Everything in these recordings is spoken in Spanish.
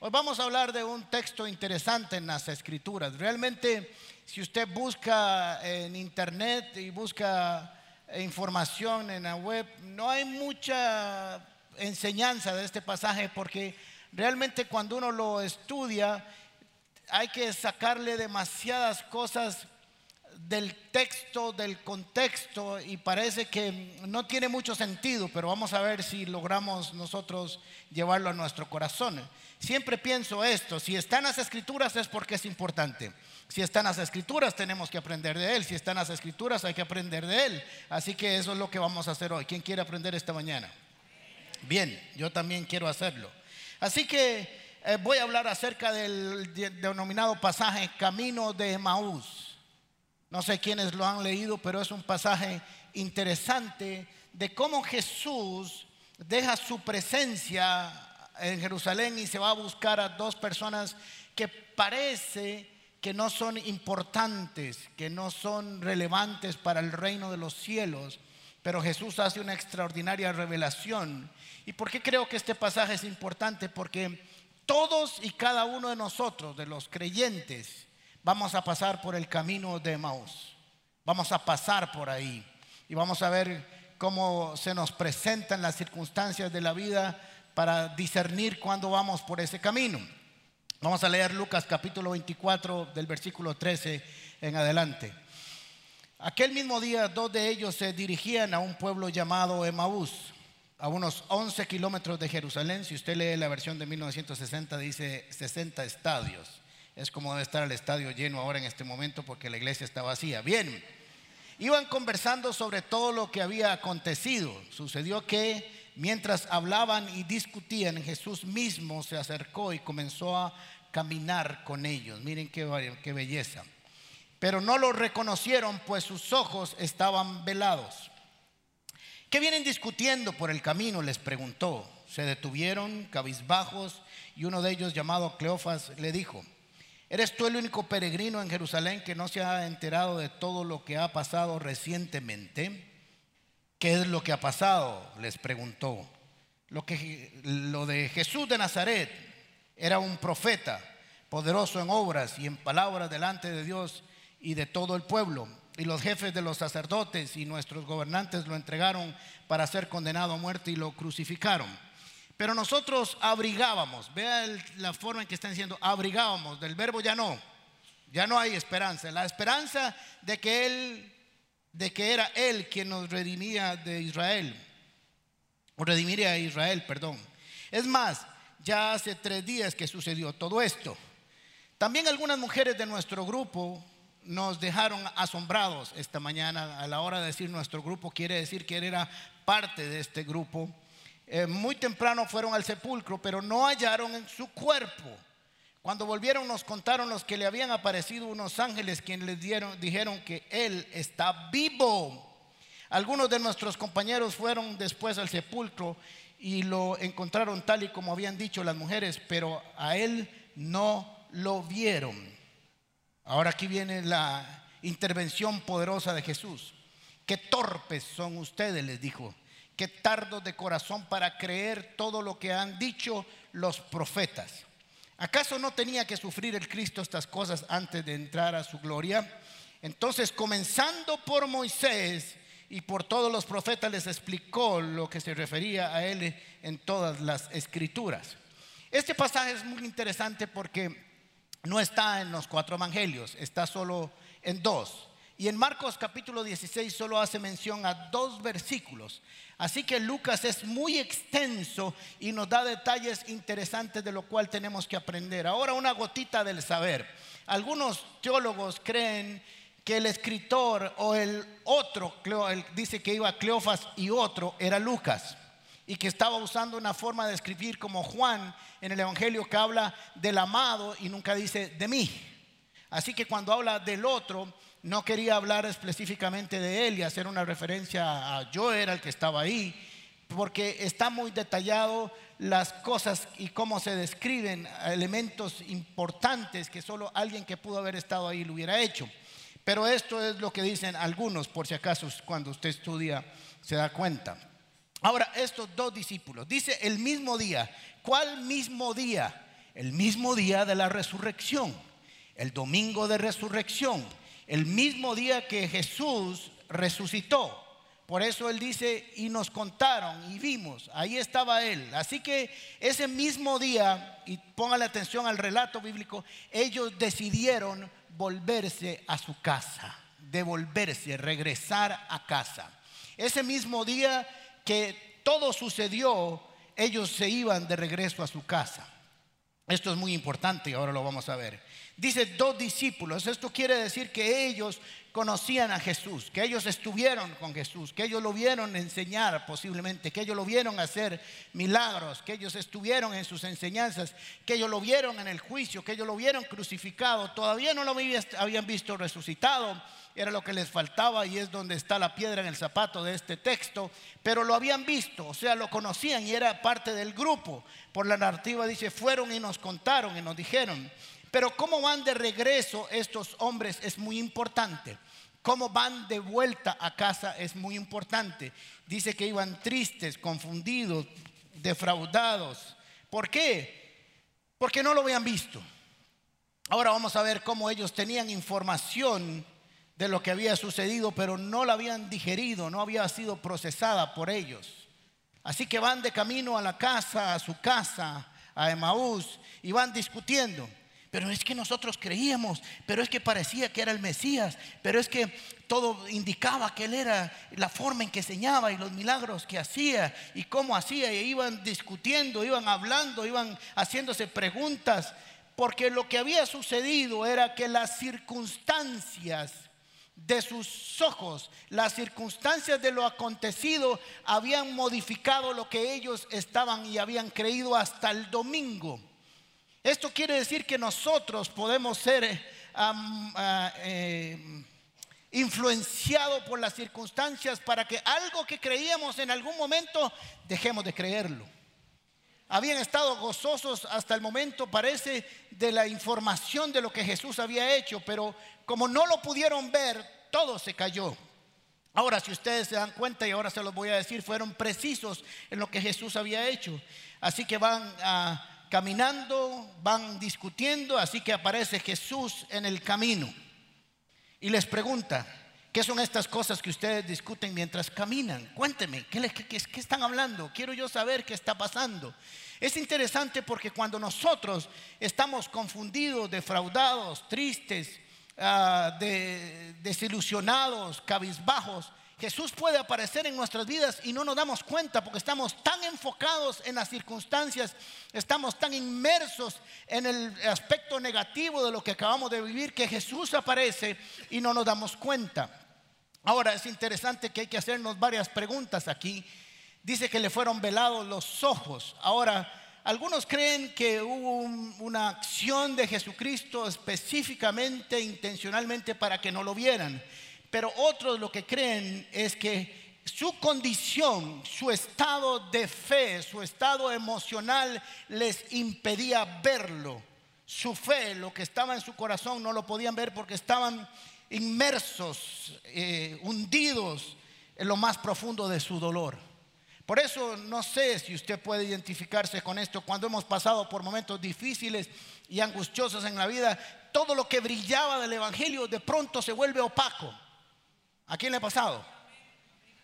hoy vamos a hablar de un texto interesante en las escrituras. Realmente, si usted busca en internet y busca información en la web, no hay mucha enseñanza de este pasaje porque realmente cuando uno lo estudia hay que sacarle demasiadas cosas del texto, del contexto, y parece que no tiene mucho sentido, pero vamos a ver si logramos nosotros llevarlo a nuestro corazón. Siempre pienso esto, si están las escrituras es porque es importante. Si están las escrituras tenemos que aprender de él, si están las escrituras hay que aprender de él. Así que eso es lo que vamos a hacer hoy. ¿Quién quiere aprender esta mañana? Bien, yo también quiero hacerlo. Así que eh, voy a hablar acerca del denominado pasaje Camino de Maús. No sé quiénes lo han leído, pero es un pasaje interesante de cómo Jesús deja su presencia en Jerusalén y se va a buscar a dos personas que parece que no son importantes, que no son relevantes para el reino de los cielos, pero Jesús hace una extraordinaria revelación. ¿Y por qué creo que este pasaje es importante? Porque todos y cada uno de nosotros, de los creyentes, vamos a pasar por el camino de Maús. Vamos a pasar por ahí y vamos a ver cómo se nos presentan las circunstancias de la vida para discernir cuándo vamos por ese camino. Vamos a leer Lucas capítulo 24 del versículo 13 en adelante. Aquel mismo día dos de ellos se dirigían a un pueblo llamado Emaús a unos 11 kilómetros de Jerusalén. Si usted lee la versión de 1960, dice 60 estadios. Es como debe estar el estadio lleno ahora en este momento porque la iglesia está vacía. Bien, iban conversando sobre todo lo que había acontecido. Sucedió que mientras hablaban y discutían, Jesús mismo se acercó y comenzó a caminar con ellos. Miren qué, belleza. Pero no lo reconocieron, pues sus ojos estaban velados. ¿Qué vienen discutiendo por el camino? les preguntó. Se detuvieron cabizbajos y uno de ellos, llamado Cleofas, le dijo, ¿eres tú el único peregrino en Jerusalén que no se ha enterado de todo lo que ha pasado recientemente? ¿Qué es lo que ha pasado? les preguntó. Lo, que, lo de Jesús de Nazaret era un profeta, poderoso en obras y en palabras delante de Dios y de todo el pueblo y los jefes de los sacerdotes y nuestros gobernantes lo entregaron para ser condenado a muerte y lo crucificaron. Pero nosotros abrigábamos, vea la forma en que están diciendo, abrigábamos, del verbo ya no, ya no hay esperanza. La esperanza de que Él, de que era Él quien nos redimía de Israel, o redimiría a Israel, perdón. Es más, ya hace tres días que sucedió todo esto. También algunas mujeres de nuestro grupo nos dejaron asombrados esta mañana a la hora de decir nuestro grupo, quiere decir que él era parte de este grupo. Eh, muy temprano fueron al sepulcro, pero no hallaron en su cuerpo. Cuando volvieron nos contaron los que le habían aparecido unos ángeles quienes les dijeron que él está vivo. Algunos de nuestros compañeros fueron después al sepulcro y lo encontraron tal y como habían dicho las mujeres, pero a él no lo vieron. Ahora aquí viene la intervención poderosa de Jesús. Qué torpes son ustedes, les dijo. Qué tardos de corazón para creer todo lo que han dicho los profetas. ¿Acaso no tenía que sufrir el Cristo estas cosas antes de entrar a su gloria? Entonces, comenzando por Moisés y por todos los profetas, les explicó lo que se refería a él en todas las escrituras. Este pasaje es muy interesante porque no está en los cuatro evangelios, está solo en dos. Y en Marcos capítulo 16 solo hace mención a dos versículos. Así que Lucas es muy extenso y nos da detalles interesantes de lo cual tenemos que aprender. Ahora una gotita del saber. Algunos teólogos creen que el escritor o el otro, dice que iba Cleofas y otro, era Lucas y que estaba usando una forma de escribir como Juan en el Evangelio que habla del amado y nunca dice de mí. Así que cuando habla del otro, no quería hablar específicamente de él y hacer una referencia a yo era el que estaba ahí, porque está muy detallado las cosas y cómo se describen elementos importantes que solo alguien que pudo haber estado ahí lo hubiera hecho. Pero esto es lo que dicen algunos, por si acaso cuando usted estudia se da cuenta. Ahora, estos dos discípulos, dice el mismo día. ¿Cuál mismo día? El mismo día de la resurrección, el domingo de resurrección, el mismo día que Jesús resucitó. Por eso él dice, y nos contaron y vimos, ahí estaba él. Así que ese mismo día, y póngale atención al relato bíblico, ellos decidieron volverse a su casa, devolverse, regresar a casa. Ese mismo día que todo sucedió, ellos se iban de regreso a su casa. Esto es muy importante y ahora lo vamos a ver. Dice dos discípulos. Esto quiere decir que ellos conocían a Jesús, que ellos estuvieron con Jesús, que ellos lo vieron enseñar posiblemente, que ellos lo vieron hacer milagros, que ellos estuvieron en sus enseñanzas, que ellos lo vieron en el juicio, que ellos lo vieron crucificado. Todavía no lo habían visto resucitado, era lo que les faltaba y es donde está la piedra en el zapato de este texto, pero lo habían visto, o sea, lo conocían y era parte del grupo. Por la narrativa dice, fueron y nos contaron y nos dijeron. Pero cómo van de regreso estos hombres es muy importante. Cómo van de vuelta a casa es muy importante. Dice que iban tristes, confundidos, defraudados. ¿Por qué? Porque no lo habían visto. Ahora vamos a ver cómo ellos tenían información de lo que había sucedido, pero no la habían digerido, no había sido procesada por ellos. Así que van de camino a la casa, a su casa, a Emaús, y van discutiendo. Pero es que nosotros creíamos, pero es que parecía que era el Mesías, pero es que todo indicaba que él era la forma en que enseñaba y los milagros que hacía y cómo hacía. Y iban discutiendo, iban hablando, iban haciéndose preguntas, porque lo que había sucedido era que las circunstancias de sus ojos, las circunstancias de lo acontecido habían modificado lo que ellos estaban y habían creído hasta el domingo. Esto quiere decir que nosotros podemos ser eh, eh, influenciados por las circunstancias para que algo que creíamos en algún momento dejemos de creerlo. Habían estado gozosos hasta el momento, parece, de la información de lo que Jesús había hecho, pero como no lo pudieron ver, todo se cayó. Ahora, si ustedes se dan cuenta, y ahora se los voy a decir, fueron precisos en lo que Jesús había hecho. Así que van a caminando, van discutiendo, así que aparece Jesús en el camino y les pregunta, ¿qué son estas cosas que ustedes discuten mientras caminan? Cuénteme, ¿qué, están hablando? Quiero yo saber qué está pasando. Es interesante porque cuando nosotros estamos confundidos, defraudados, tristes, ah, desilusionados, cabizbajos, Jesús puede aparecer en nuestras vidas y no nos damos cuenta porque estamos tan enfocados en las circunstancias, estamos tan inmersos en el aspecto negativo de lo que acabamos de vivir que Jesús aparece y no nos damos cuenta. Ahora es interesante que hay que hacernos varias preguntas aquí. Dice que le fueron velados los ojos. Ahora, algunos creen que hubo una acción de Jesucristo específicamente, intencionalmente para que no lo vieran. Pero otros lo que creen es que su condición, su estado de fe, su estado emocional les impedía verlo. Su fe, lo que estaba en su corazón, no lo podían ver porque estaban inmersos, eh, hundidos en lo más profundo de su dolor. Por eso no sé si usted puede identificarse con esto cuando hemos pasado por momentos difíciles y angustiosos en la vida. Todo lo que brillaba del Evangelio de pronto se vuelve opaco. ¿A quién le ha pasado?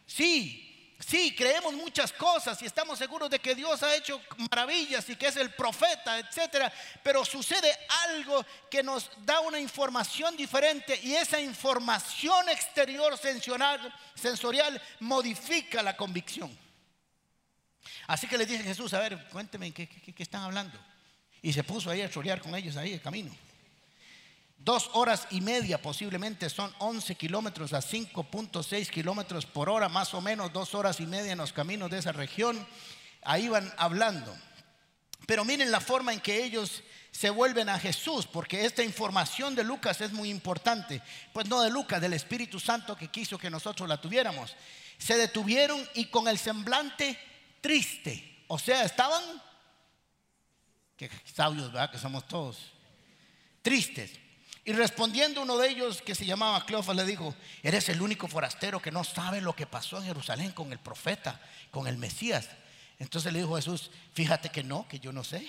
Sí, sí, creemos muchas cosas y estamos seguros de que Dios ha hecho maravillas y que es el profeta, etcétera, pero sucede algo que nos da una información diferente y esa información exterior sensorial, modifica la convicción. Así que le dice Jesús, a ver, cuénteme ¿qué, qué, están hablando. Y se puso ahí a chorear con ellos ahí el camino. Dos horas y media posiblemente son 11 kilómetros a 5.6 kilómetros por hora, más o menos dos horas y media en los caminos de esa región. Ahí van hablando. Pero miren la forma en que ellos se vuelven a Jesús, porque esta información de Lucas es muy importante. Pues no de Lucas, del Espíritu Santo que quiso que nosotros la tuviéramos. Se detuvieron y con el semblante triste. O sea, estaban, que sabios, ¿verdad? Que somos todos, tristes. Y respondiendo uno de ellos, que se llamaba Cleofas, le dijo, eres el único forastero que no sabe lo que pasó en Jerusalén con el profeta, con el Mesías. Entonces le dijo Jesús, fíjate que no, que yo no sé.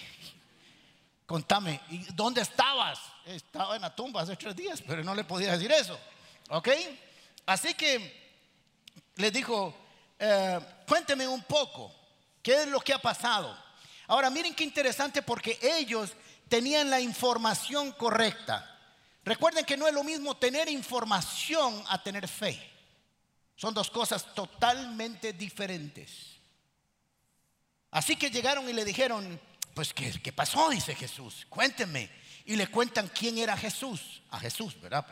Contame, ¿y dónde estabas? Estaba en la tumba hace tres días, pero no le podía decir eso. ¿Ok? Así que le dijo, eh, cuénteme un poco, ¿qué es lo que ha pasado? Ahora miren qué interesante porque ellos tenían la información correcta. Recuerden que no es lo mismo tener información a tener fe. Son dos cosas totalmente diferentes. Así que llegaron y le dijeron, pues ¿qué, qué pasó? Dice Jesús, cuéntenme. Y le cuentan quién era Jesús, a Jesús, ¿verdad?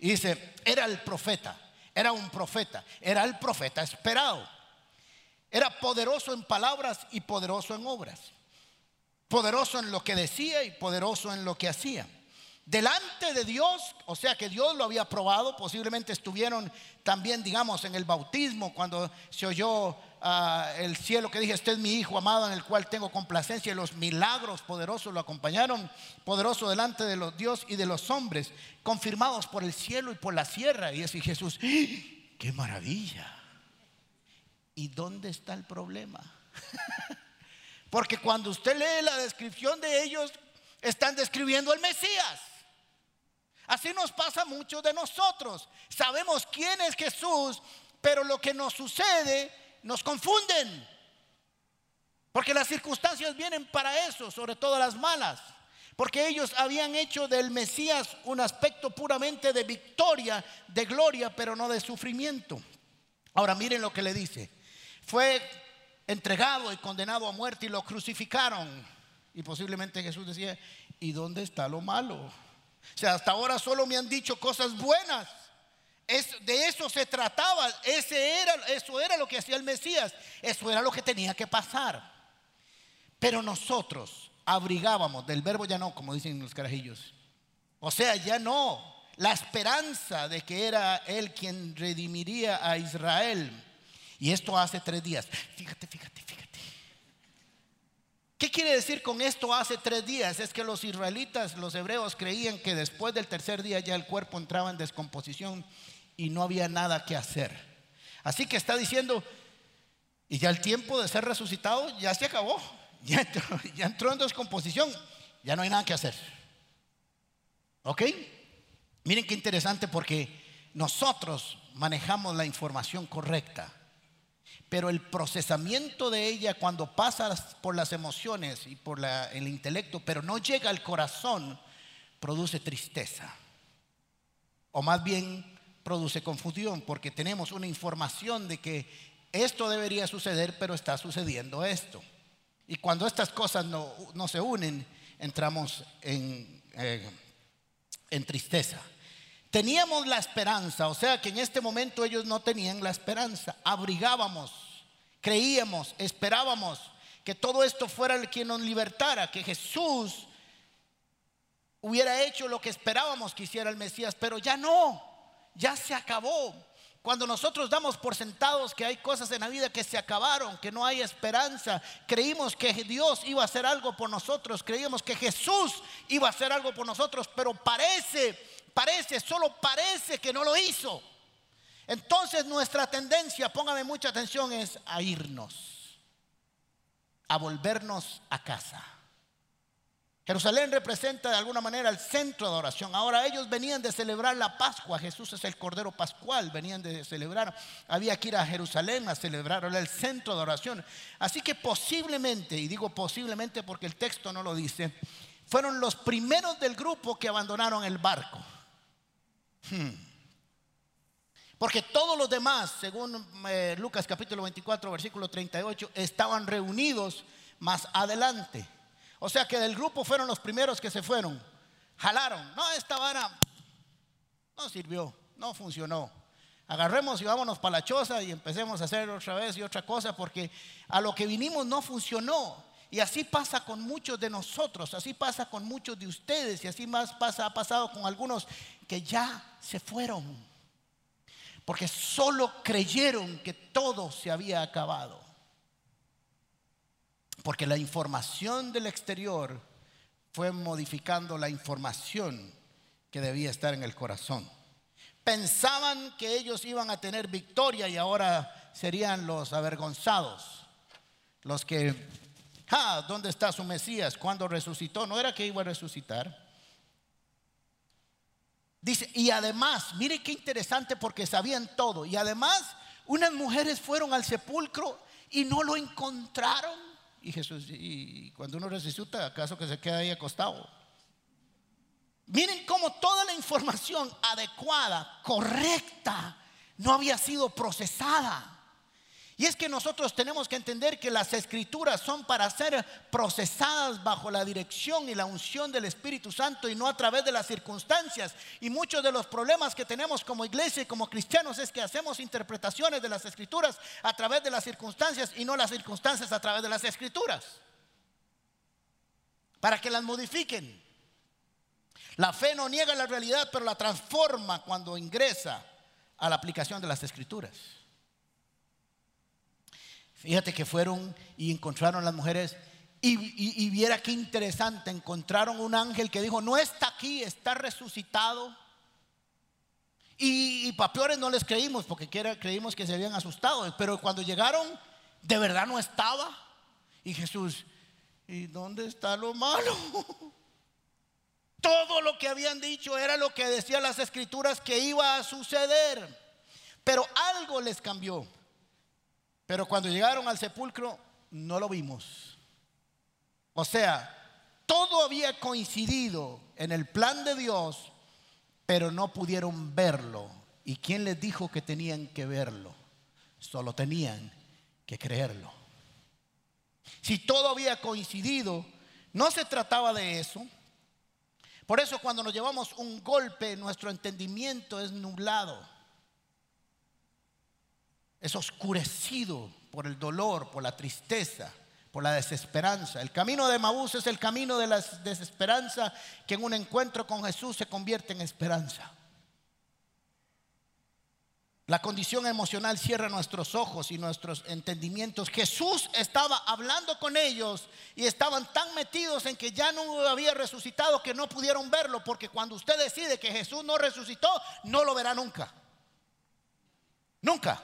y dice, era el profeta, era un profeta, era el profeta esperado. Era poderoso en palabras y poderoso en obras. Poderoso en lo que decía y poderoso en lo que hacía delante de Dios, o sea que Dios lo había probado, posiblemente estuvieron también, digamos, en el bautismo, cuando se oyó ah, el cielo que dije, este es mi Hijo amado en el cual tengo complacencia, y los milagros poderosos lo acompañaron, poderoso delante de los Dios y de los hombres, confirmados por el cielo y por la sierra. Y así Jesús, ¡Ah! qué maravilla. ¿Y dónde está el problema? Porque cuando usted lee la descripción de ellos, están describiendo al Mesías. Así nos pasa mucho de nosotros. Sabemos quién es Jesús, pero lo que nos sucede nos confunden. Porque las circunstancias vienen para eso, sobre todo las malas. Porque ellos habían hecho del Mesías un aspecto puramente de victoria, de gloria, pero no de sufrimiento. Ahora miren lo que le dice. Fue entregado y condenado a muerte y lo crucificaron. Y posiblemente Jesús decía, ¿y dónde está lo malo? O sea, hasta ahora solo me han dicho cosas buenas. Es, de eso se trataba. Ese era, eso era lo que hacía el Mesías. Eso era lo que tenía que pasar. Pero nosotros abrigábamos, del verbo ya no, como dicen los carajillos. O sea, ya no. La esperanza de que era Él quien redimiría a Israel. Y esto hace tres días. Fíjate, fíjate, fíjate. ¿Qué quiere decir con esto hace tres días? Es que los israelitas, los hebreos creían que después del tercer día ya el cuerpo entraba en descomposición y no había nada que hacer. Así que está diciendo, y ya el tiempo de ser resucitado ya se acabó, ya entró, en descomposición, ya no hay nada que hacer. ¿Ok? Miren qué interesante porque nosotros manejamos la información correcta pero el procesamiento de ella cuando pasa por las emociones y por el intelecto, pero no llega al corazón, produce tristeza. O más bien produce confusión, porque tenemos una información de que esto debería suceder, pero está sucediendo esto. Y cuando estas cosas no, se unen, entramos en, eh, tristeza. Teníamos la esperanza, o sea que en este momento ellos no tenían la esperanza. Abrigábamos, creíamos, esperábamos que todo esto fuera el quien nos libertara, que Jesús hubiera hecho lo que esperábamos que hiciera el Mesías, pero ya no, ya se acabó. Cuando nosotros damos por sentados que hay cosas en la vida que se acabaron, que no hay esperanza, creímos que Dios iba a hacer algo por nosotros, creíamos que Jesús iba a hacer algo por nosotros, pero parece parece, solo parece que no lo hizo. Entonces nuestra tendencia, póngame mucha atención, es a irnos, a volvernos a casa. Jerusalén representa de alguna manera el centro de oración. Ahora ellos venían de celebrar la Pascua. Jesús es el Cordero Pascual. Venían de celebrar. Había que ir a Jerusalén a celebrar. El centro de oración. Así que posiblemente, y digo posiblemente porque el texto no lo dice, fueron los primeros del grupo que abandonaron el barco. Hmm. Porque todos los demás, según eh, Lucas capítulo 24, versículo 38, estaban reunidos más adelante. O sea que del grupo fueron los primeros que se fueron. Jalaron. No, esta vara no sirvió, no funcionó. Agarremos y vámonos para la choza y empecemos a hacer otra vez y otra cosa porque a lo que vinimos no funcionó. Y así pasa con muchos de nosotros, así pasa con muchos de ustedes y así más pasa, ha pasado con algunos que ya se fueron. Porque solo creyeron que todo se había acabado. Porque la información del exterior fue modificando la información que debía estar en el corazón. Pensaban que ellos iban a tener victoria y ahora serían los avergonzados, los que, ah, ¿dónde está su Mesías? ¿Cuándo resucitó? No era que iba a resucitar. Dice, y además, mire qué interesante porque sabían todo. Y además, unas mujeres fueron al sepulcro y no lo encontraron. Y Jesús, y cuando uno resucita, ¿acaso que se queda ahí acostado? Miren cómo toda la información adecuada, correcta, no había sido procesada. Y es que nosotros tenemos que entender que las escrituras son para ser procesadas bajo la dirección y la unción del Espíritu Santo y no a través de las circunstancias. Y muchos de los problemas que tenemos como iglesia y como cristianos es que hacemos interpretaciones de las escrituras a través de las circunstancias y no las circunstancias a través de las escrituras. Para que las modifiquen. La fe no niega la realidad, pero la transforma cuando ingresa a la aplicación de las escrituras. Fíjate que fueron y encontraron las mujeres y, viera qué interesante, encontraron un ángel que dijo, no está aquí, está resucitado. Y, y para peores no les creímos, porque creímos que se habían asustado, pero cuando llegaron, de verdad no estaba. Y Jesús, ¿y dónde está lo malo? Todo lo que habían dicho era lo que decían las escrituras que iba a suceder. Pero algo les cambió. Pero cuando llegaron al sepulcro, no lo vimos. O sea, todo había coincidido en el plan de Dios, pero no pudieron verlo. ¿Y quién les dijo que tenían que verlo? Solo tenían que creerlo. Si todo había coincidido, no se trataba de eso. Por eso cuando nos llevamos un golpe, nuestro entendimiento es nublado es oscurecido por el dolor, por la tristeza, por la desesperanza. El camino de Maús es el camino de la desesperanza que en un encuentro con Jesús se convierte en esperanza. La condición emocional cierra nuestros ojos y nuestros entendimientos. Jesús estaba hablando con ellos y estaban tan metidos en que ya no había resucitado que no pudieron verlo, porque cuando usted decide que Jesús no resucitó, no lo verá nunca. Nunca.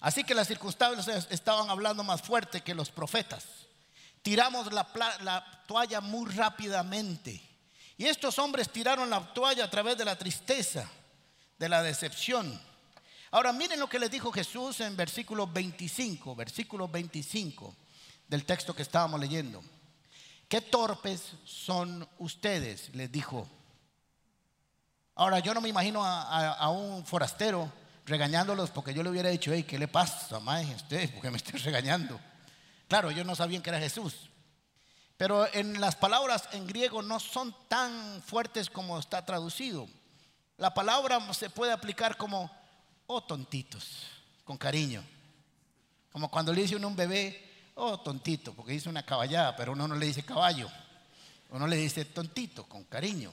Así que las circunstancias estaban hablando más fuerte que los profetas. Tiramos la, toalla muy rápidamente. Y estos hombres tiraron la toalla a través de la tristeza, de la decepción. Ahora miren lo que les dijo Jesús en versículo 25, versículo 25 del texto que estábamos leyendo. Qué torpes son ustedes, les dijo. Ahora yo no me imagino a un forastero regañándolos porque yo le hubiera dicho, hey, ¿qué le pasa, mae, usted? Porque me estoy regañando. Claro, ellos no sabían que era Jesús. Pero en las palabras en griego no son tan fuertes como está traducido. La palabra se puede aplicar como, oh tontitos, con cariño. Como cuando le dice uno a un bebé, oh tontito, porque dice una caballada, pero uno no le dice caballo. Uno le dice tontito, con cariño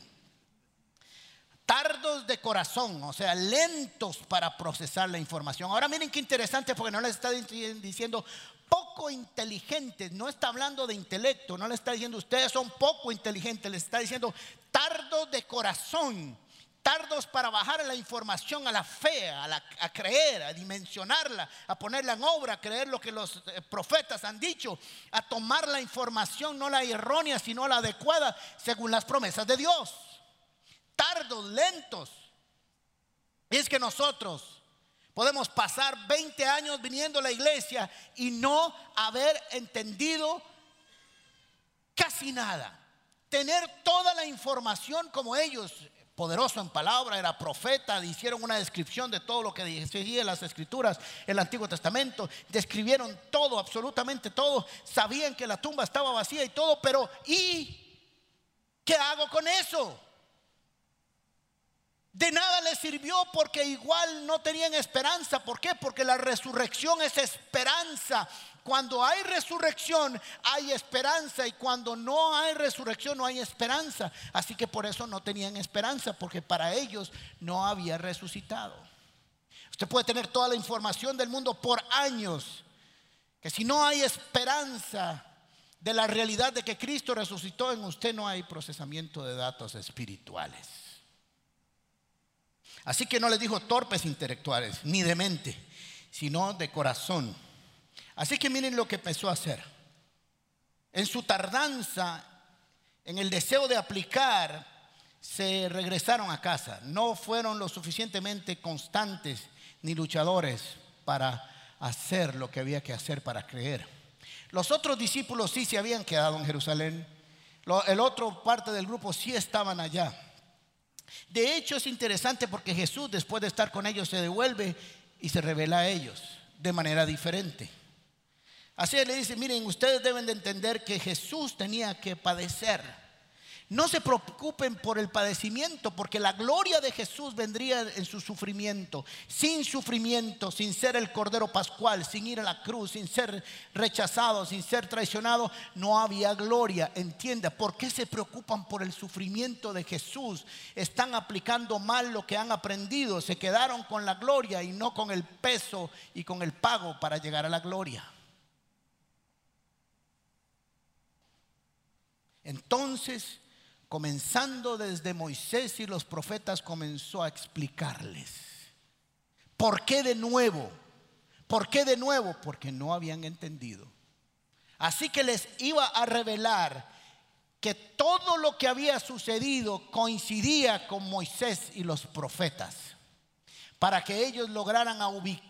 tardos de corazón, o sea, lentos para procesar la información. Ahora miren qué interesante porque no les está diciendo poco inteligentes, no está hablando de intelecto, no le está diciendo ustedes son poco inteligentes, les está diciendo tardos de corazón, tardos para bajar la información a la fe, a, a, creer, a dimensionarla, a ponerla en obra, a creer lo que los eh, profetas han dicho, a tomar la información, no la errónea, sino la adecuada, según las promesas de Dios tardos, lentos. Y es que nosotros podemos pasar 20 años viniendo a la iglesia y no haber entendido casi nada. Tener toda la información como ellos, poderoso en palabra, era profeta, hicieron una descripción de todo lo que decía las escrituras, el Antiguo Testamento, describieron todo, absolutamente todo, sabían que la tumba estaba vacía y todo, pero ¿y qué hago con eso? De nada les sirvió porque igual no tenían esperanza. ¿Por qué? Porque la resurrección es esperanza. Cuando hay resurrección hay esperanza y cuando no hay resurrección no hay esperanza. Así que por eso no tenían esperanza porque para ellos no había resucitado. Usted puede tener toda la información del mundo por años, que si no hay esperanza, de la realidad de que Cristo resucitó en usted, no hay procesamiento de datos espirituales. Así que no les dijo torpes intelectuales, ni de mente, sino de corazón. Así que miren lo que empezó a hacer. En su tardanza, en el deseo de aplicar, se regresaron a casa. No fueron lo suficientemente constantes ni luchadores para hacer lo que había que hacer para creer. Los otros discípulos sí se habían quedado en Jerusalén. El otro parte del grupo sí estaban allá. De hecho, es interesante porque Jesús, después de estar con ellos, se devuelve y se revela a ellos de manera diferente. Así le dice, miren, ustedes deben de entender que Jesús tenía que padecer no se preocupen por el padecimiento, porque la gloria de Jesús vendría en su sufrimiento. Sin sufrimiento, sin ser el Cordero Pascual, sin ir a la cruz, sin ser rechazado, sin ser traicionado, no había gloria. Entienda, ¿por qué se preocupan por el sufrimiento de Jesús? Están aplicando mal lo que han aprendido. Se quedaron con la gloria y no con el peso y con el pago para llegar a la gloria. Entonces, comenzando desde Moisés y los profetas, comenzó a explicarles. ¿Por qué de nuevo? ¿Por qué de nuevo? Porque no habían entendido. Así que les iba a revelar que todo lo que había sucedido coincidía con Moisés y los profetas, para que ellos lograran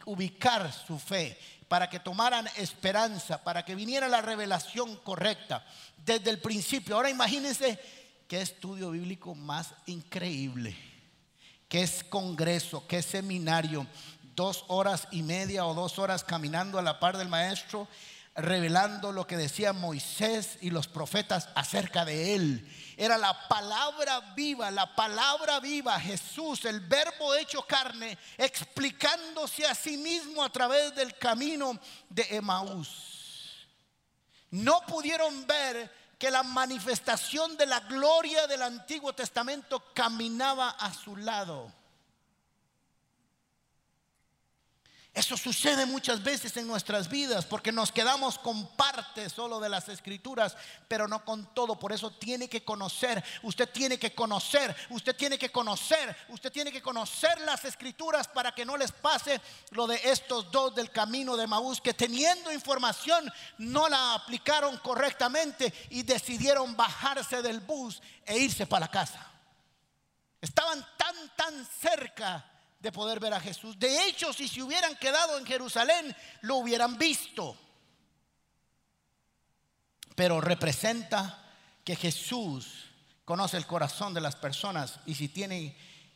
ubicar su fe, para que tomaran esperanza, para que viniera la revelación correcta desde el principio. Ahora imagínense qué estudio bíblico más increíble, qué es congreso, qué seminario, dos horas y media o dos horas caminando a la par del maestro, revelando lo que decía Moisés y los profetas acerca de él. Era la palabra viva, la palabra viva, Jesús, el verbo hecho carne, explicándose a sí mismo a través del camino de Emaús. No pudieron ver que la manifestación de la gloria del Antiguo Testamento caminaba a su lado. Eso sucede muchas veces en nuestras vidas porque nos quedamos con parte solo de las escrituras, pero no con todo. Por eso tiene que conocer, usted tiene que conocer, usted tiene que conocer, usted tiene que conocer las escrituras para que no les pase lo de estos dos del camino de Maús que teniendo información no la aplicaron correctamente y decidieron bajarse del bus e irse para la casa. Estaban tan, tan cerca de poder ver a Jesús. De hecho, si se hubieran quedado en Jerusalén, lo hubieran visto. Pero representa que Jesús conoce el corazón de las personas y si tiene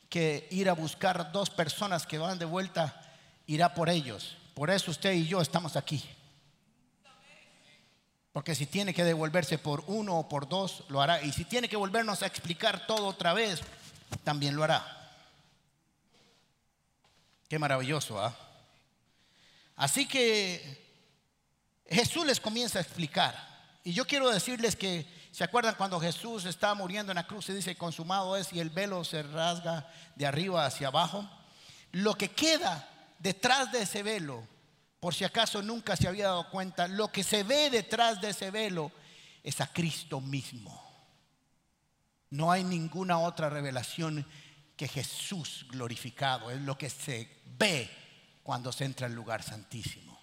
que ir a buscar dos personas que van de vuelta, irá por ellos. Por eso usted y yo estamos aquí. Porque si tiene que devolverse por uno o por dos, lo hará. Y si tiene que volvernos a explicar todo otra vez, también lo hará. Qué maravilloso, ¿ah? Así que Jesús les comienza a explicar. Y yo quiero decirles que, ¿se acuerdan cuando Jesús estaba muriendo en la cruz y dice, consumado es y el velo se rasga de arriba hacia abajo? Lo que queda detrás de ese velo, por si acaso nunca se había dado cuenta, lo que se ve detrás de ese velo es a Cristo mismo. No hay ninguna otra revelación que Jesús glorificado es lo que se ve cuando se entra al lugar santísimo.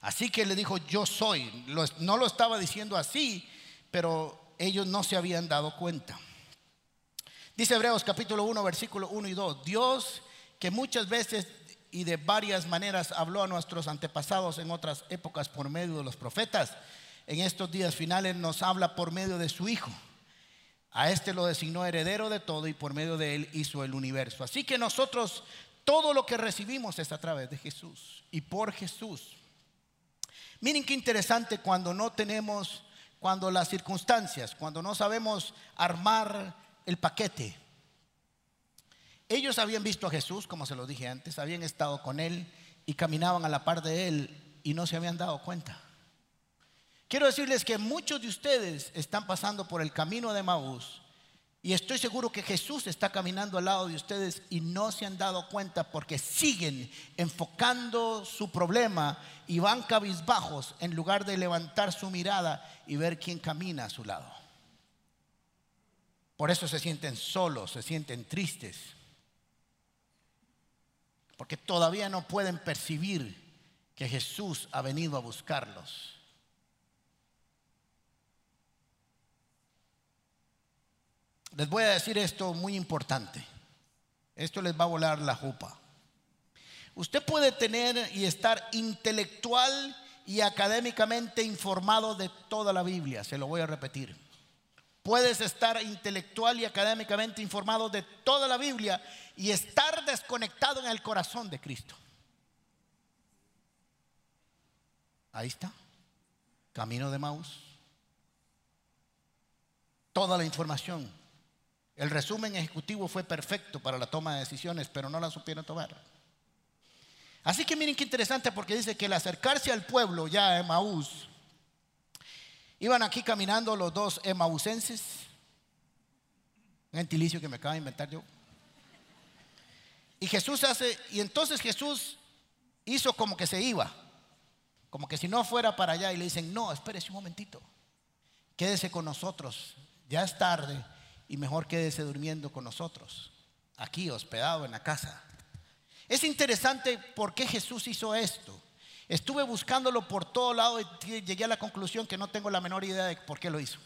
Así que le dijo, yo soy. No lo estaba diciendo así, pero ellos no se habían dado cuenta. Dice Hebreos capítulo 1, versículo 1 y 2. Dios que muchas veces y de varias maneras habló a nuestros antepasados en otras épocas por medio de los profetas, en estos días finales nos habla por medio de su Hijo. A este lo designó heredero de todo y por medio de él hizo el universo. Así que nosotros todo lo que recibimos es a través de Jesús y por Jesús. Miren qué interesante cuando no tenemos, cuando las circunstancias, cuando no sabemos armar el paquete. Ellos habían visto a Jesús, como se lo dije antes, habían estado con él y caminaban a la par de él y no se habían dado cuenta. Quiero decirles que muchos de ustedes están pasando por el camino de Maús Y estoy seguro que Jesús está caminando al lado de ustedes y no se han dado cuenta porque siguen enfocando su problema y van cabizbajos en lugar de levantar su mirada y ver quién camina a su lado. Por eso se sienten solos, se sienten tristes. Porque todavía no pueden percibir que Jesús ha venido a buscarlos. Les voy a decir esto muy importante. Esto les va a volar la jupa. Usted puede tener y estar intelectual y académicamente informado de toda la Biblia, se lo voy a repetir. Puedes estar intelectual y académicamente informado de toda la Biblia y estar desconectado en el corazón de Cristo. Ahí está. Camino de Maus. Toda la información el resumen ejecutivo fue perfecto para la toma de decisiones, pero no la supieron tomar. Así que miren qué interesante porque dice que al acercarse al pueblo ya a Emaús, iban aquí caminando los dos emausenses, un gentilicio que me acaba de inventar yo. Y Jesús hace, y entonces Jesús hizo como que se iba, como que si no fuera para allá y le dicen, no, espérese un momentito, quédese con nosotros, ya es tarde y mejor quédese durmiendo con nosotros, aquí hospedado en la casa. Es interesante por qué Jesús hizo esto. Estuve buscándolo por todo lado y llegué a la conclusión que no tengo la menor idea de por qué lo hizo.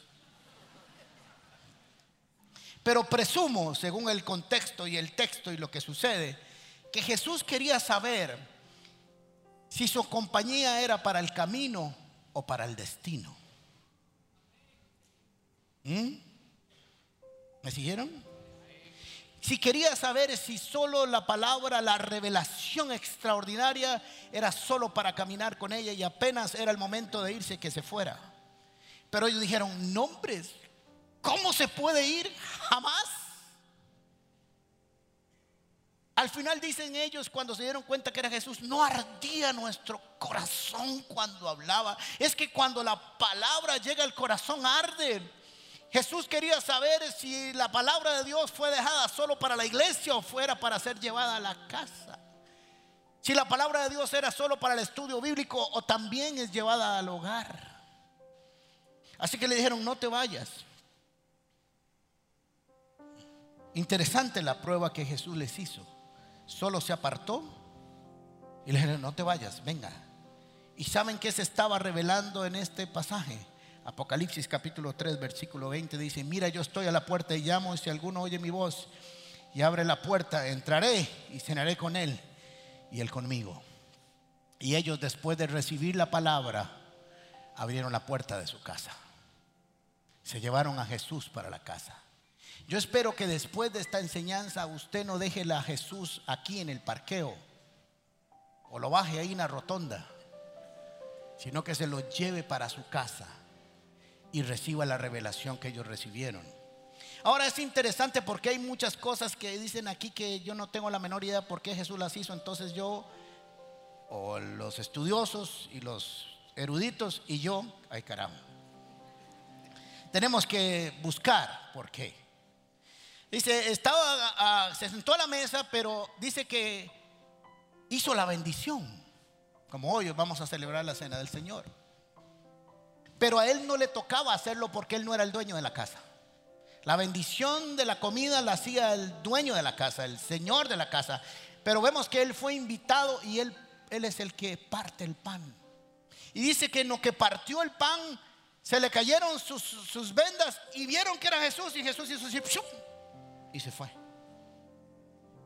Pero presumo, según el contexto y el texto y lo que sucede, que Jesús quería saber si su compañía era para el camino o para el destino. ¿Mm? ¿Me siguieron? Si quería saber si solo la palabra, la revelación extraordinaria era solo para caminar con ella y apenas era el momento de irse que se fuera. Pero ellos dijeron, nombres, ¿cómo se puede ir? Jamás. Al final dicen ellos cuando se dieron cuenta que era Jesús, no ardía nuestro corazón cuando hablaba. Es que cuando la palabra llega al corazón arde. Jesús quería saber si la palabra de Dios fue dejada solo para la iglesia o fuera para ser llevada a la casa. Si la palabra de Dios era solo para el estudio bíblico o también es llevada al hogar. Así que le dijeron, no te vayas. Interesante la prueba que Jesús les hizo. Solo se apartó y le dijeron, no te vayas, venga. ¿Y saben qué se estaba revelando en este pasaje? Apocalipsis capítulo 3, versículo 20 dice, mira, yo estoy a la puerta y llamo, si alguno oye mi voz y abre la puerta, entraré y cenaré con él y él conmigo. Y ellos después de recibir la palabra, abrieron la puerta de su casa. Se llevaron a Jesús para la casa. Yo espero que después de esta enseñanza usted no deje a Jesús aquí en el parqueo o lo baje ahí en la rotonda, sino que se lo lleve para su casa y reciba la revelación que ellos recibieron. Ahora es interesante porque hay muchas cosas que dicen aquí que yo no tengo la menor idea por qué Jesús las hizo. Entonces yo, o los estudiosos y los eruditos y yo, ay carajo, tenemos que buscar por qué. Dice, estaba, se sentó a la mesa, pero dice que hizo la bendición, como hoy vamos a celebrar la cena del Señor. Pero a él no le tocaba hacerlo porque él no era el dueño de la casa. La bendición de la comida la hacía el dueño de la casa, el señor de la casa. Pero vemos que él fue invitado y él, él es el que parte el pan. Y dice que en lo que partió el pan, se le cayeron sus, vendas y vieron que era Jesús y Jesús hizo así y se fue.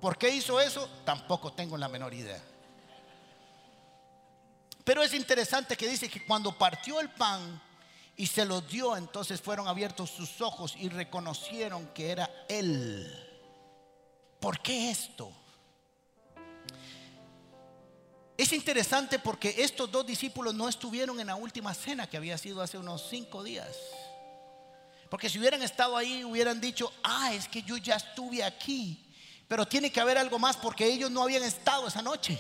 ¿Por qué hizo eso? Tampoco tengo la menor idea. Pero es interesante que dice que cuando partió el pan, y se lo dio, entonces fueron abiertos sus ojos y reconocieron que era Él. ¿Por qué esto? Es interesante porque estos dos discípulos no estuvieron en la última cena que había sido hace unos cinco días. Porque si hubieran estado ahí, hubieran dicho, ah, es que yo ya estuve aquí. Pero tiene que haber algo más porque ellos no habían estado esa noche.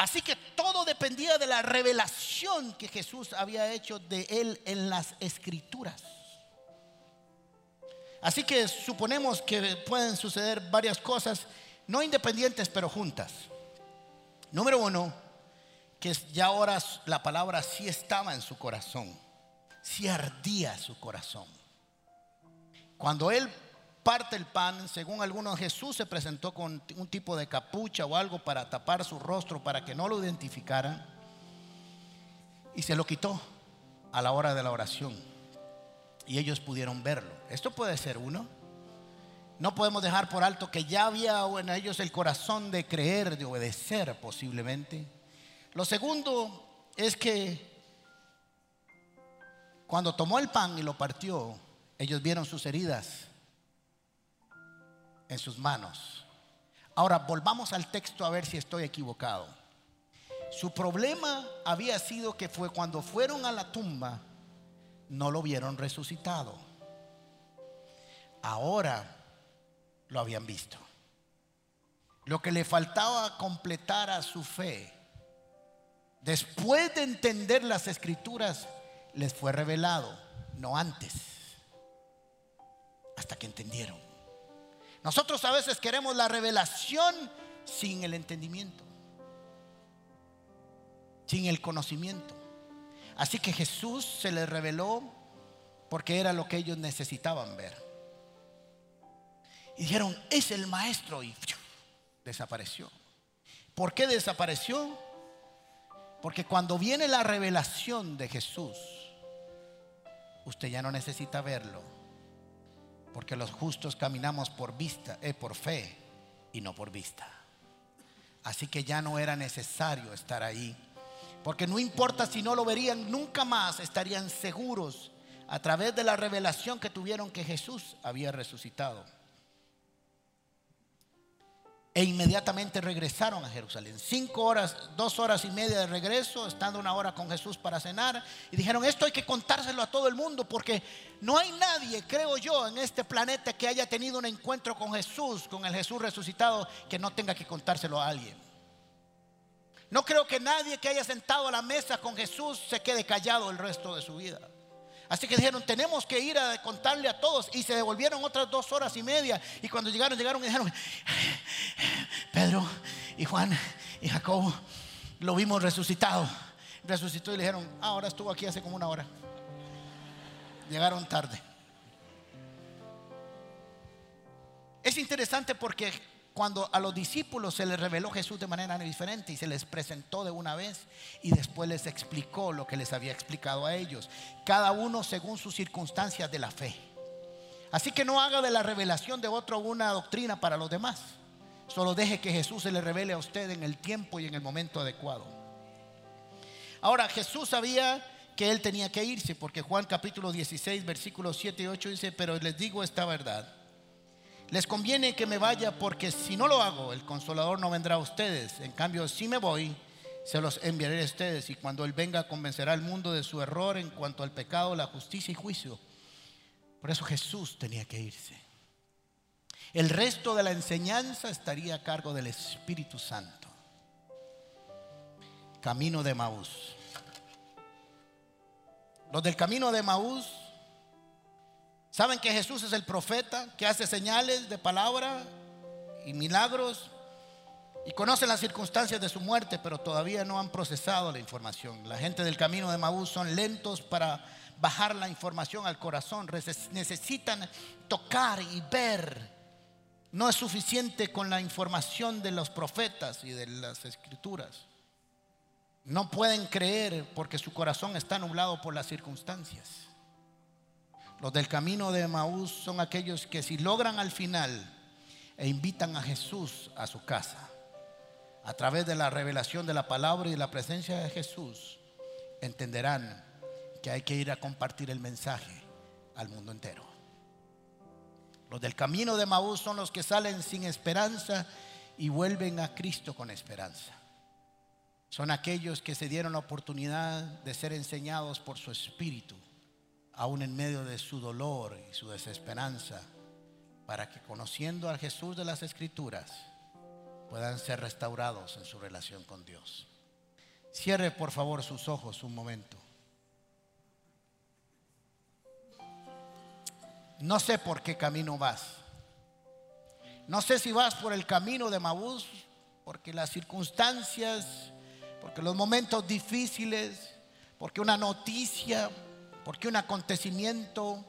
Así que todo dependía de la revelación que Jesús había hecho de él en las escrituras. Así que suponemos que pueden suceder varias cosas, no independientes, pero juntas. Número uno, que ya ahora la palabra sí estaba en su corazón, sí ardía su corazón. Cuando él parte el pan, según algunos, Jesús se presentó con un tipo de capucha o algo para tapar su rostro para que no lo identificaran y se lo quitó a la hora de la oración y ellos pudieron verlo. Esto puede ser uno. No podemos dejar por alto que ya había en ellos el corazón de creer, de obedecer posiblemente. Lo segundo es que cuando tomó el pan y lo partió, ellos vieron sus heridas en sus manos. Ahora volvamos al texto a ver si estoy equivocado. Su problema había sido que fue cuando fueron a la tumba, no lo vieron resucitado. Ahora lo habían visto. Lo que le faltaba completar a su fe, después de entender las escrituras, les fue revelado, no antes, hasta que entendieron. Nosotros a veces queremos la revelación sin el entendimiento sin el conocimiento. Así que Jesús se les reveló porque era lo que ellos necesitaban ver. Y dijeron, es el maestro y desapareció. ¿Por qué desapareció? Porque cuando viene la revelación de Jesús, usted ya no necesita verlo. Porque los justos caminamos por vista, eh, por fe y no por vista. Así que ya no era necesario estar ahí porque no importa si no lo verían, nunca más estarían seguros a través de la revelación que tuvieron que Jesús había resucitado. E inmediatamente regresaron a Jerusalén. Cinco horas, dos horas y media de regreso, estando una hora con Jesús para cenar. Y dijeron, esto hay que contárselo a todo el mundo porque no hay nadie, creo yo, en este planeta que haya tenido un encuentro con Jesús, con el Jesús resucitado, que no tenga que contárselo a alguien. No creo que nadie que haya sentado a la mesa con Jesús se quede callado el resto de su vida. Así que dijeron, tenemos que ir a contarle a todos. Y se devolvieron otras dos horas y media. Y cuando llegaron, llegaron y dijeron, Pedro y Juan y Jacobo, lo vimos resucitado. Resucitó y le dijeron, ah, ahora estuvo aquí hace como una hora. Llegaron tarde. Es interesante porque cuando a los discípulos se les reveló Jesús de manera diferente y se les presentó de una vez y después les explicó lo que les había explicado a ellos, cada uno según sus circunstancias de la fe. Así que no haga de la revelación de otro una doctrina para los demás. Solo deje que Jesús se le revele a usted en el tiempo y en el momento adecuado. Ahora Jesús sabía que él tenía que irse porque Juan capítulo 16 versículos 7 y 8 dice, pero les digo esta verdad les conviene que me vaya porque si no lo hago, el consolador no vendrá a ustedes. En cambio, si me voy, se los enviaré a ustedes y cuando Él venga convencerá al mundo de su error en cuanto al pecado, la justicia y juicio. Por eso Jesús tenía que irse. El resto de la enseñanza estaría a cargo del Espíritu Santo. Camino de Maús. Los del camino de Maús ¿Saben que Jesús es el profeta que hace señales de palabra y milagros? Y conocen las circunstancias de su muerte, pero todavía no han procesado la información. La gente del camino de Maús son lentos para bajar la información al corazón. Necesitan tocar y ver. No es suficiente con la información de los profetas y de las escrituras. No pueden creer porque su corazón está nublado por las circunstancias. Los del camino de Maús son aquellos que si logran al final e invitan a Jesús a su casa, a través de la revelación de la palabra y de la presencia de Jesús, entenderán que hay que ir a compartir el mensaje al mundo entero. Los del camino de Maús son los que salen sin esperanza y vuelven a Cristo con esperanza. Son aquellos que se dieron la oportunidad de ser enseñados por su Espíritu aún en medio de su dolor y su desesperanza, para que conociendo al Jesús de las Escrituras puedan ser restaurados en su relación con Dios. Cierre por favor sus ojos un momento. No sé por qué camino vas. No sé si vas por el camino de Maús, porque las circunstancias, porque los momentos difíciles, porque una noticia, porque un acontecimiento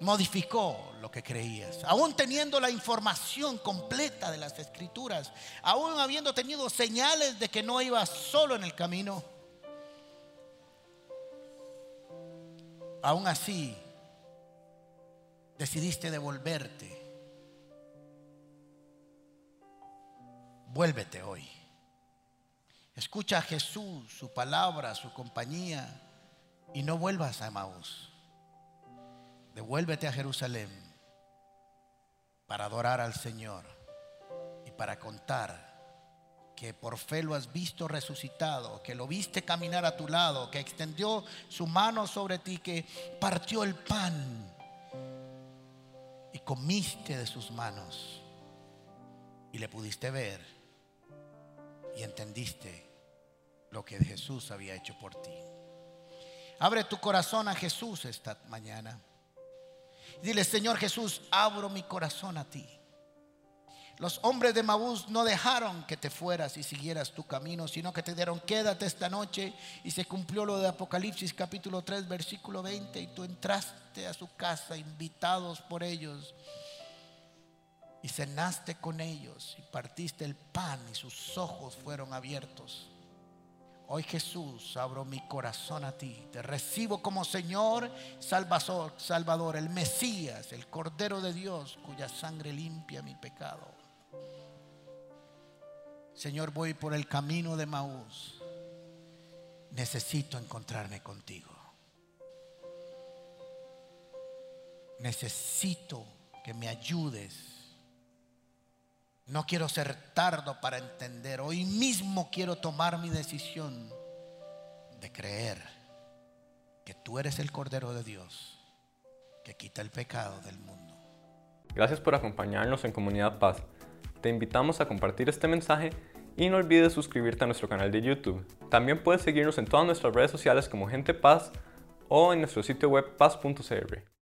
modificó lo que creías. Aún teniendo la información completa de las escrituras, aún habiendo tenido señales de que no ibas solo en el camino, aún así decidiste devolverte. Vuélvete hoy. Escucha a Jesús, su palabra, su compañía y no vuelvas a Emaús. Devuélvete a Jerusalén para adorar al Señor y para contar que por fe lo has visto resucitado, que lo viste caminar a tu lado, que extendió su mano sobre ti, que partió el pan y comiste de sus manos y le pudiste ver y entendiste lo que Jesús había hecho por ti. Abre tu corazón a Jesús esta mañana. Dile, Señor Jesús, abro mi corazón a ti. Los hombres de Mabús no dejaron que te fueras y siguieras tu camino, sino que te dieron quédate esta noche y se cumplió lo de Apocalipsis capítulo 3 versículo 20 y tú entraste a su casa invitados por ellos y cenaste con ellos y partiste el pan y sus ojos fueron abiertos. Hoy Jesús, abro mi corazón a ti. Te recibo como Señor, Salvador, Salvador, el Mesías, el Cordero de Dios, cuya sangre limpia mi pecado. Señor, voy por el camino de Maús. Necesito encontrarme contigo. Necesito que me ayudes no quiero ser tardo para entender. Hoy mismo quiero tomar mi decisión de creer que tú eres el Cordero de Dios que quita el pecado del mundo. Gracias por acompañarnos en Comunidad Paz. Te invitamos a compartir este mensaje y no olvides suscribirte a nuestro canal de YouTube. También puedes seguirnos en todas nuestras redes sociales como Gente Paz o en nuestro sitio web paz.cr.